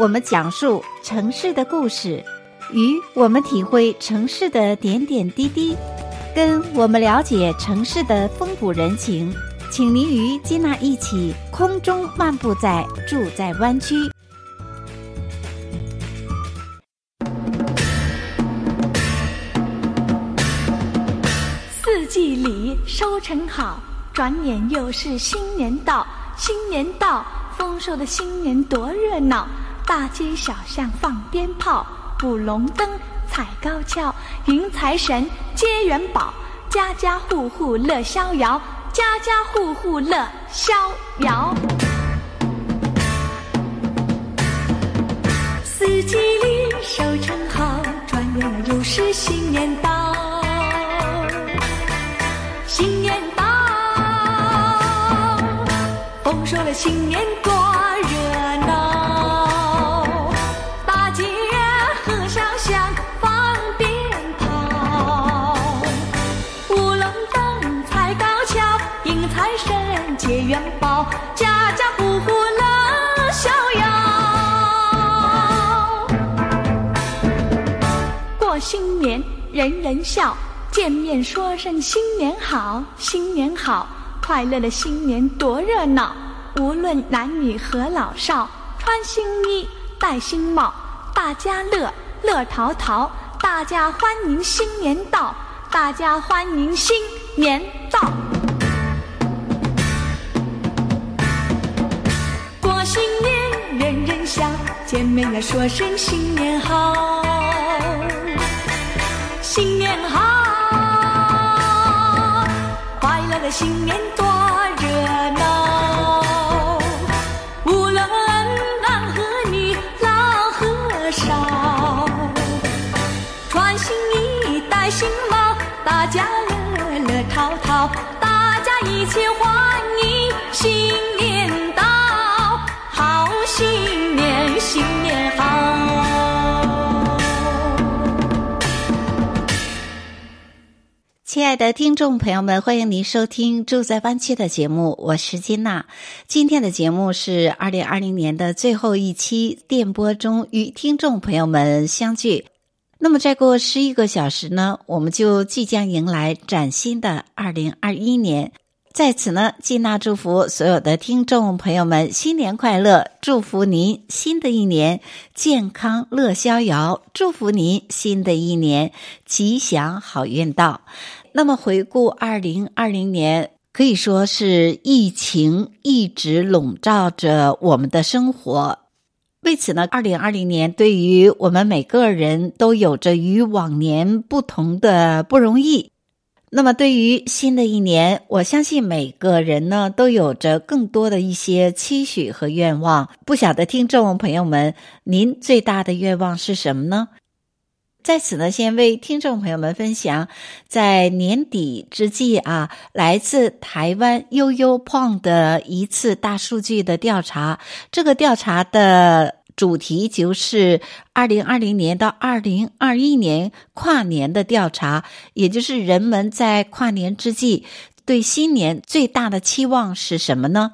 我们讲述城市的故事，与我们体会城市的点点滴滴，跟我们了解城市的风土人情。请您与金娜一起空中漫步在住在湾区。四季里收成好，转眼又是新年到。新年到，丰收的新年多热闹！大街小巷放鞭炮，舞龙灯，踩高跷，迎财神，接元宝，家家户户乐逍遥，家家户户乐逍遥。四季里收成好，转眼又是新年到，新年到，丰收的新年多新年人人笑，见面说声新年好，新年好，快乐的新年多热闹。无论男女和老少，穿新衣，戴新帽，大家乐乐淘淘，大家欢迎新年到，大家欢迎新年到。过新年，人人笑见面要说声新年好，新年好，快乐的新年多亲爱的听众朋友们，欢迎您收听《住在湾区》的节目，我是金娜。今天的节目是二零二零年的最后一期电波中与听众朋友们相聚。那么再过十一个小时呢，我们就即将迎来崭新的二零二一年。在此呢，金娜祝福所有的听众朋友们新年快乐，祝福您新的一年健康乐逍遥，祝福您新的一年吉祥好运到。那么回顾二零二零年，可以说是疫情一直笼罩着我们的生活。为此呢，二零二零年对于我们每个人都有着与往年不同的不容易。那么，对于新的一年，我相信每个人呢都有着更多的一些期许和愿望。不晓得听众朋友们，您最大的愿望是什么呢？在此呢，先为听众朋友们分享，在年底之际啊，来自台湾 YOYOPONG 的一次大数据的调查，这个调查的。主题就是二零二零年到二零二一年跨年的调查，也就是人们在跨年之际对新年最大的期望是什么呢？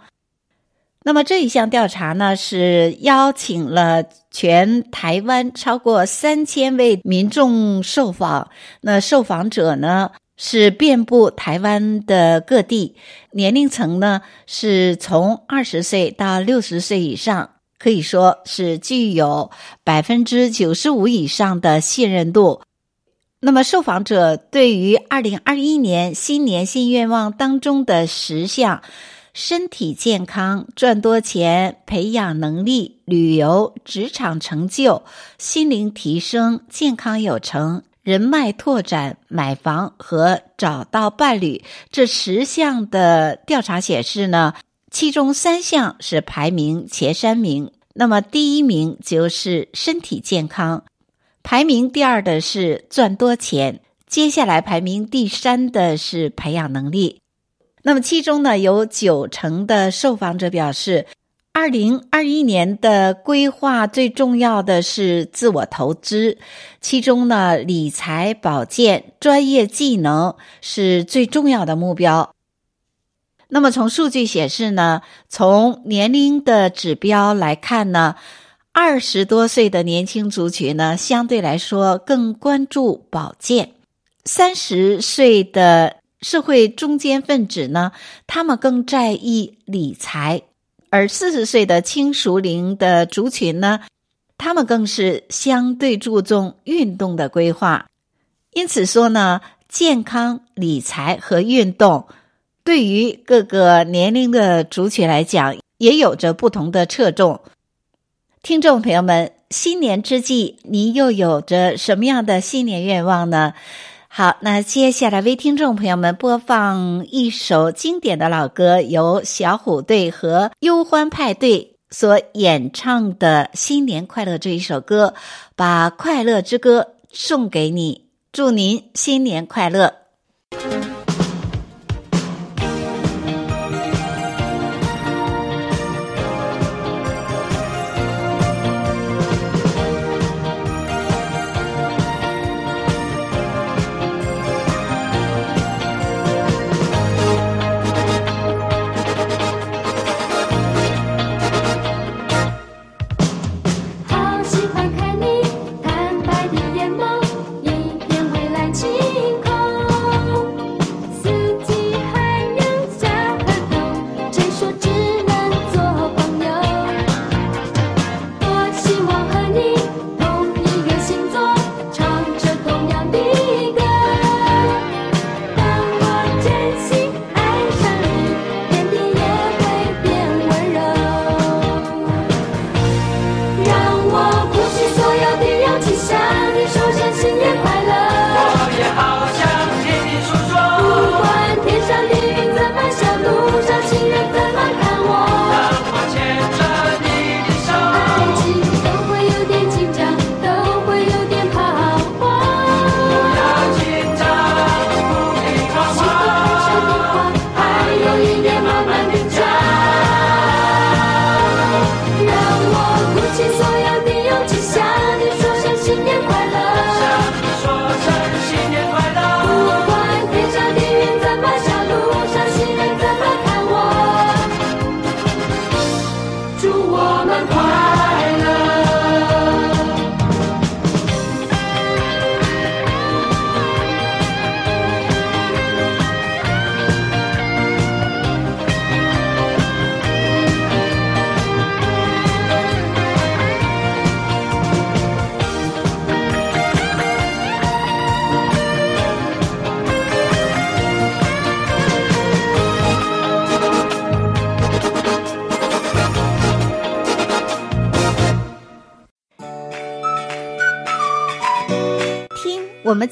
那么这一项调查呢，是邀请了全台湾超过三千位民众受访，那受访者呢是遍布台湾的各地，年龄层呢是从二十岁到六十岁以上。可以说是具有百分之九十五以上的信任度。那么，受访者对于二零二一年新年新愿望当中的十项：身体健康、赚多钱、培养能力、旅游、职场成就、心灵提升、健康有成、人脉拓展、买房和找到伴侣这十项的调查显示呢，其中三项是排名前三名，那么第一名就是身体健康，排名第二的是赚多钱，接下来排名第三的是培养能力。那么其中呢，有九成的受访者表示，二零二一年的规划最重要的是自我投资，其中呢，理财、保健、专业技能是最重要的目标。那么从数据显示呢，从年龄的指标来看呢，二十多岁的年轻族群呢，相对来说更关注保健；三十岁的社会中坚分子呢，他们更在意理财；而四十岁的轻熟龄的族群呢，他们更是相对注重运动的规划。因此说呢，健康、理财和运动对于各个年龄的族群来讲，也有着不同的侧重。听众朋友们，新年之际，您又有着什么样的新年愿望呢？好，那接下来为听众朋友们播放一首经典的老歌，由小虎队和忧欢派对所演唱的《新年快乐》这一首歌，把快乐之歌送给你，祝您新年快乐。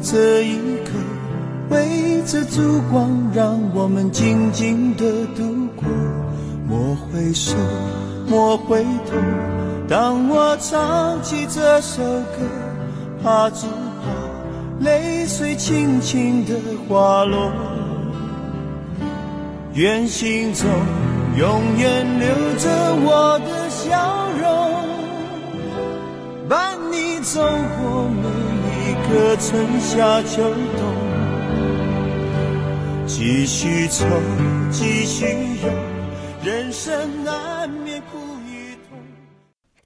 这一刻，围着烛光，让我们静静地度过。莫回首，莫回头。当我唱起这首歌，怕只怕泪水轻轻地滑落。愿心中永远留着我的笑容，伴你走过每。可春夏秋冬，继续愁，继续忧，人生难免苦与痛。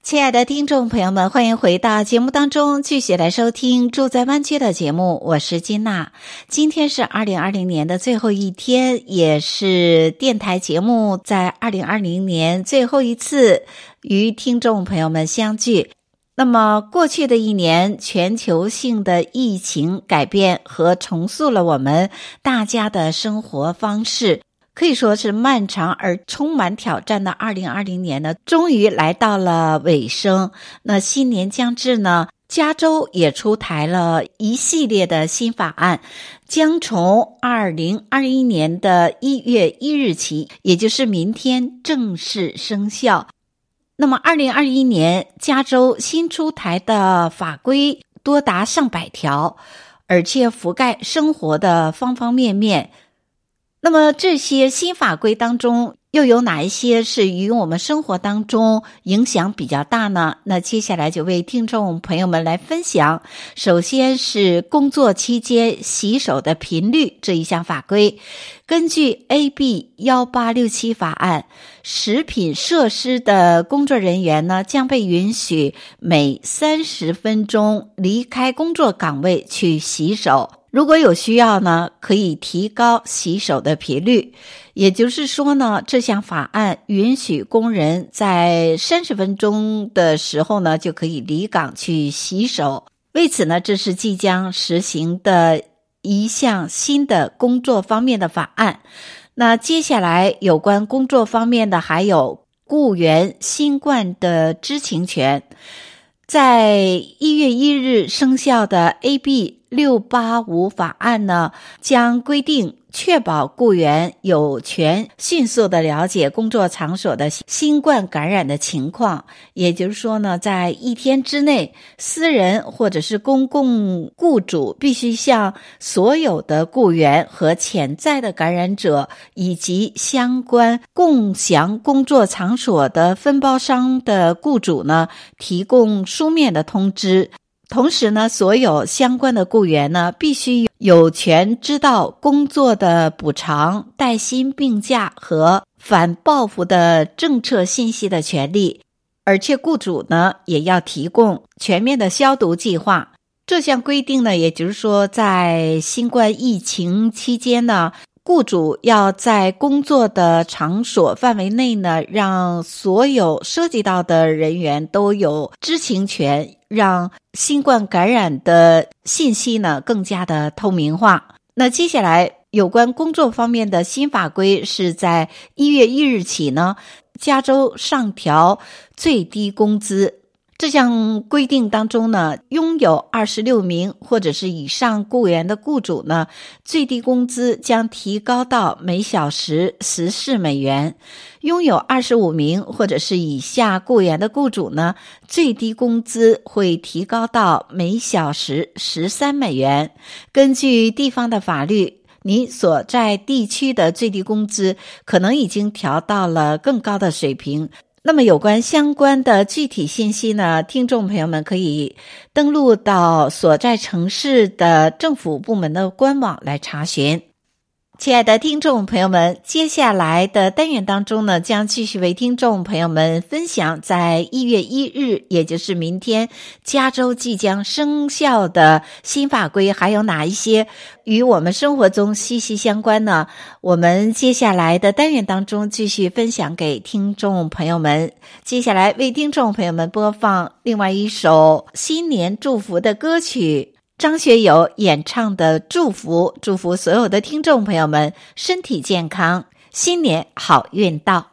亲爱的听众朋友们，欢迎回到节目当中，继续来收听《住在湾区》的节目。我是金娜，今天是二零二零年的最后一天，也是电台节目在二零二零年最后一次与听众朋友们相聚。那么，过去的一年，全球性的疫情改变和重塑了我们大家的生活方式，可以说是漫长而充满挑战的2020年呢，终于来到了尾声。那新年将至呢，加州也出台了一系列的新法案，将从2021年的1月1日起，也就是明天正式生效。那么，二零二一年加州新出台的法规多达上百条，而且覆盖生活的方方面面。那么，这些新法规当中，又有哪一些是与我们生活当中影响比较大呢？那接下来就为听众朋友们来分享。首先是工作期间洗手的频率这一项法规，根据 AB 幺八六七法案，食品设施的工作人员呢，将被允许每三十分钟离开工作岗位去洗手。如果有需要呢，可以提高洗手的频率。也就是说呢，这项法案允许工人在三十分钟的时候呢，就可以离岗去洗手。为此呢，这是即将实行的一项新的工作方面的法案。那接下来有关工作方面的，还有雇员新冠的知情权。在一月一日生效的 AB 六八五法案呢，将规定。确保雇员有权迅速的了解工作场所的新冠感染的情况，也就是说呢，在一天之内，私人或者是公共雇主必须向所有的雇员和潜在的感染者以及相关共享工作场所的分包商的雇主呢，提供书面的通知。同时呢，所有相关的雇员呢，必须有权知道工作的补偿、带薪病假和反报复的政策信息的权利，而且雇主呢，也要提供全面的消毒计划。这项规定呢，也就是说，在新冠疫情期间呢，雇主要在工作的场所范围内呢，让所有涉及到的人员都有知情权。让新冠感染的信息呢更加的透明化。那接下来有关工作方面的新法规是在一月一日起呢，加州上调最低工资。这项规定当中呢，拥有二十六名或者是以上雇员的雇主呢，最低工资将提高到每小时十四美元；拥有二十五名或者是以下雇员的雇主呢，最低工资会提高到每小时十三美元。根据地方的法律，你所在地区的最低工资可能已经调到了更高的水平。那么，有关相关的具体信息呢，听众朋友们可以登录到所在城市的政府部门的官网来查询。亲爱的听众朋友们，接下来的单元当中呢，将继续为听众朋友们分享，在一月一日，也就是明天，加州即将生效的新法规，还有哪一些与我们生活中息息相关呢？我们接下来的单元当中继续分享给听众朋友们。接下来为听众朋友们播放另外一首新年祝福的歌曲。张学友演唱的《祝福》，祝福所有的听众朋友们身体健康，新年好运到。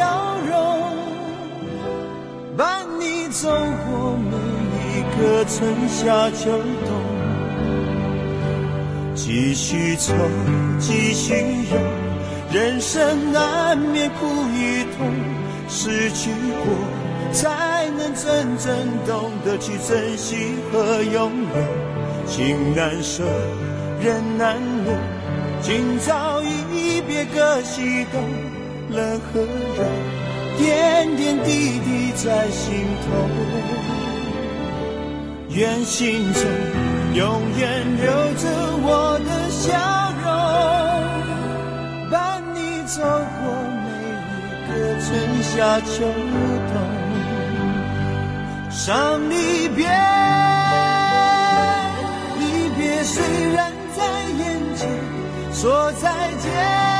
笑容。伴你走过每一个春夏秋冬，继续走，继续游，人生难免苦与痛，失去过才能真正懂得去珍惜和拥有，情难舍，人难留，今朝一别各西东，冷和热。点点滴滴在心头，愿心中永远留着我的笑容，伴你走过每一个春夏秋冬。伤离别，离别虽然在眼前，说再见。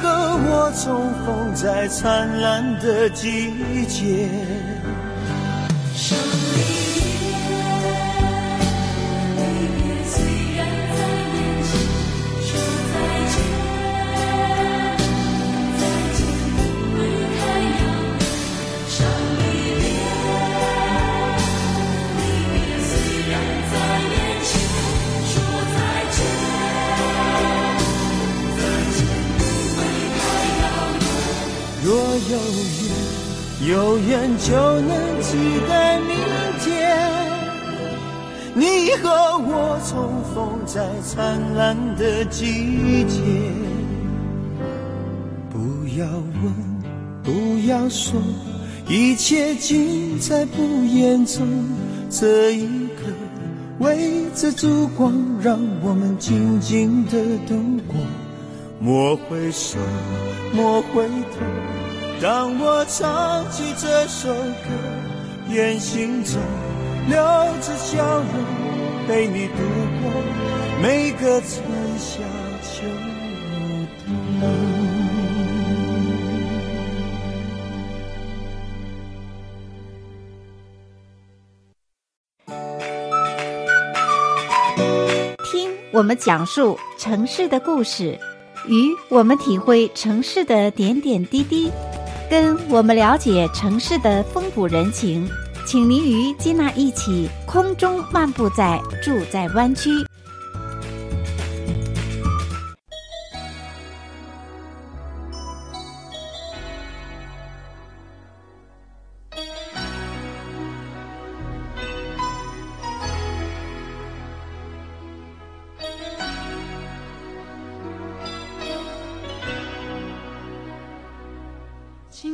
和我重逢在灿烂的季节。有缘有缘就能期待明天，你和我重逢在灿烂的季节。不要问，不要说，一切尽在不言中。这一刻，围着烛光，让我们静静的度过。莫回首，莫回头。当我唱起这首歌，愿心中留着笑容，陪你度过每个春夏秋冬。听我们讲述城市的故事，与我们体会城市的点点滴滴。跟我们了解城市的风土人情，请您与金娜一起空中漫步在住在湾区。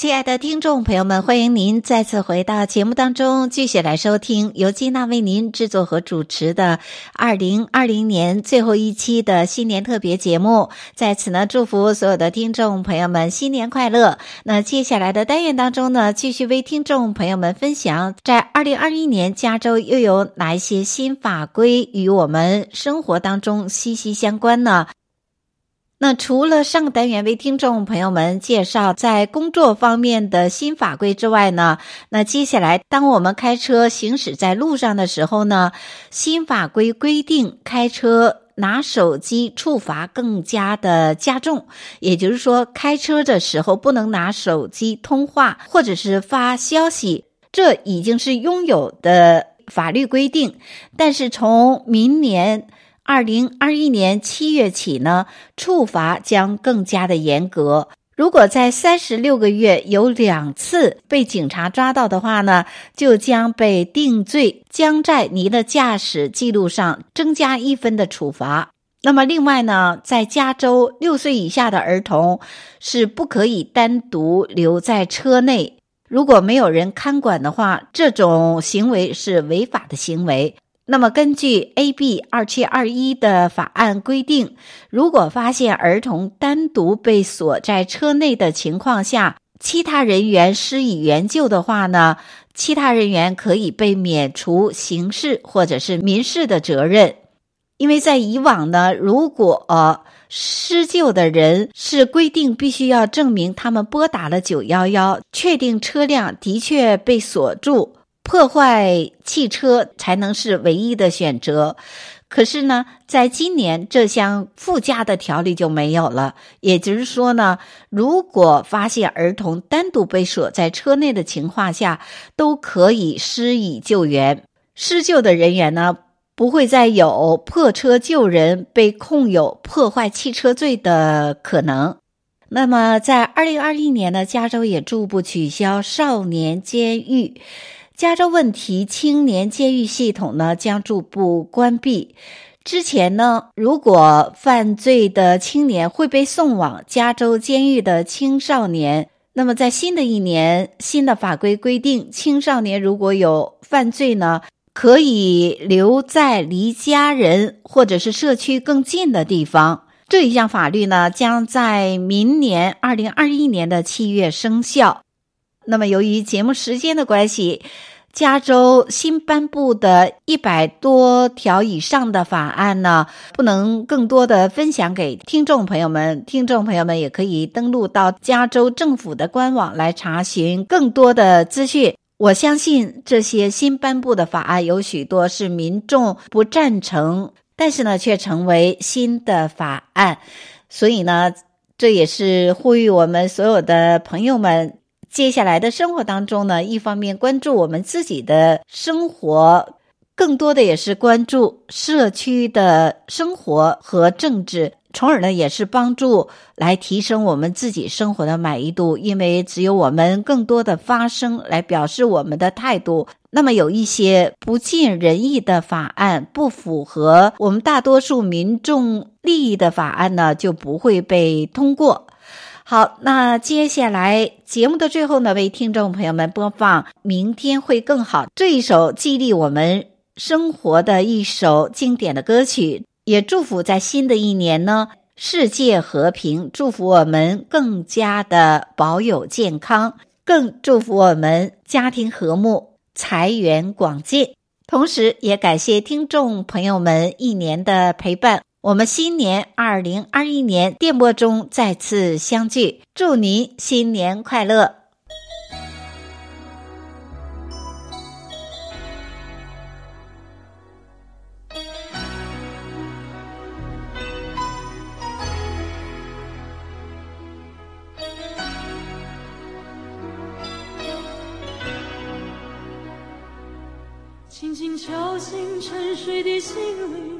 亲爱的听众朋友们，欢迎您再次回到节目当中，继续来收听由金娜为您制作和主持的二零二零年最后一期的新年特别节目。在此呢，祝福所有的听众朋友们新年快乐。那接下来的单元当中呢，继续为听众朋友们分享，在二零二一年加州又有哪一些新法规与我们生活当中息息相关呢？那除了上个单元为听众朋友们介绍在工作方面的新法规之外呢，那接下来当我们开车行驶在路上的时候呢，新法规规定开车拿手机处罚更加的加重，也就是说，开车的时候不能拿手机通话或者是发消息，这已经是拥有的法律规定，但是从明年。二零二一年七月起呢，处罚将更加的严格。如果在三十六个月有两次被警察抓到的话呢，就将被定罪，将在您的驾驶记录上增加一分的处罚。那么，另外呢，在加州六岁以下的儿童是不可以单独留在车内，如果没有人看管的话，这种行为是违法的行为。那么，根据 AB 二七二一的法案规定，如果发现儿童单独被锁在车内的情况下，其他人员施以援救的话呢，其他人员可以被免除刑事或者是民事的责任。因为在以往呢，如果施救的人是规定必须要证明他们拨打了九幺幺，确定车辆的确被锁住。破坏汽车才能是唯一的选择，可是呢，在今年这项附加的条例就没有了。也就是说呢，如果发现儿童单独被锁在车内的情况下，都可以施以救援。施救的人员呢，不会再有破车救人被控有破坏汽车罪的可能。那么，在二零二一年呢，加州也逐步取消少年监狱。加州问题青年监狱系统呢，将逐步关闭。之前呢，如果犯罪的青年会被送往加州监狱的青少年，那么在新的一年，新的法规规定，青少年如果有犯罪呢，可以留在离家人或者是社区更近的地方。这一项法律呢，将在明年二零二一年的七月生效。那么，由于节目时间的关系，加州新颁布的一百多条以上的法案呢，不能更多的分享给听众朋友们。听众朋友们也可以登录到加州政府的官网来查询更多的资讯。我相信这些新颁布的法案有许多是民众不赞成，但是呢，却成为新的法案。所以呢，这也是呼吁我们所有的朋友们。接下来的生活当中呢，一方面关注我们自己的生活，更多的也是关注社区的生活和政治，从而呢也是帮助来提升我们自己生活的满意度。因为只有我们更多的发声来表示我们的态度，那么有一些不尽人意的法案，不符合我们大多数民众利益的法案呢，就不会被通过。好，那接下来节目的最后呢，为听众朋友们播放《明天会更好》这一首激励我们生活的一首经典的歌曲，也祝福在新的一年呢，世界和平，祝福我们更加的保有健康，更祝福我们家庭和睦，财源广进。同时也感谢听众朋友们一年的陪伴。我们新年二零二一年电波中再次相聚，祝您新年快乐！轻轻敲醒沉睡的心灵。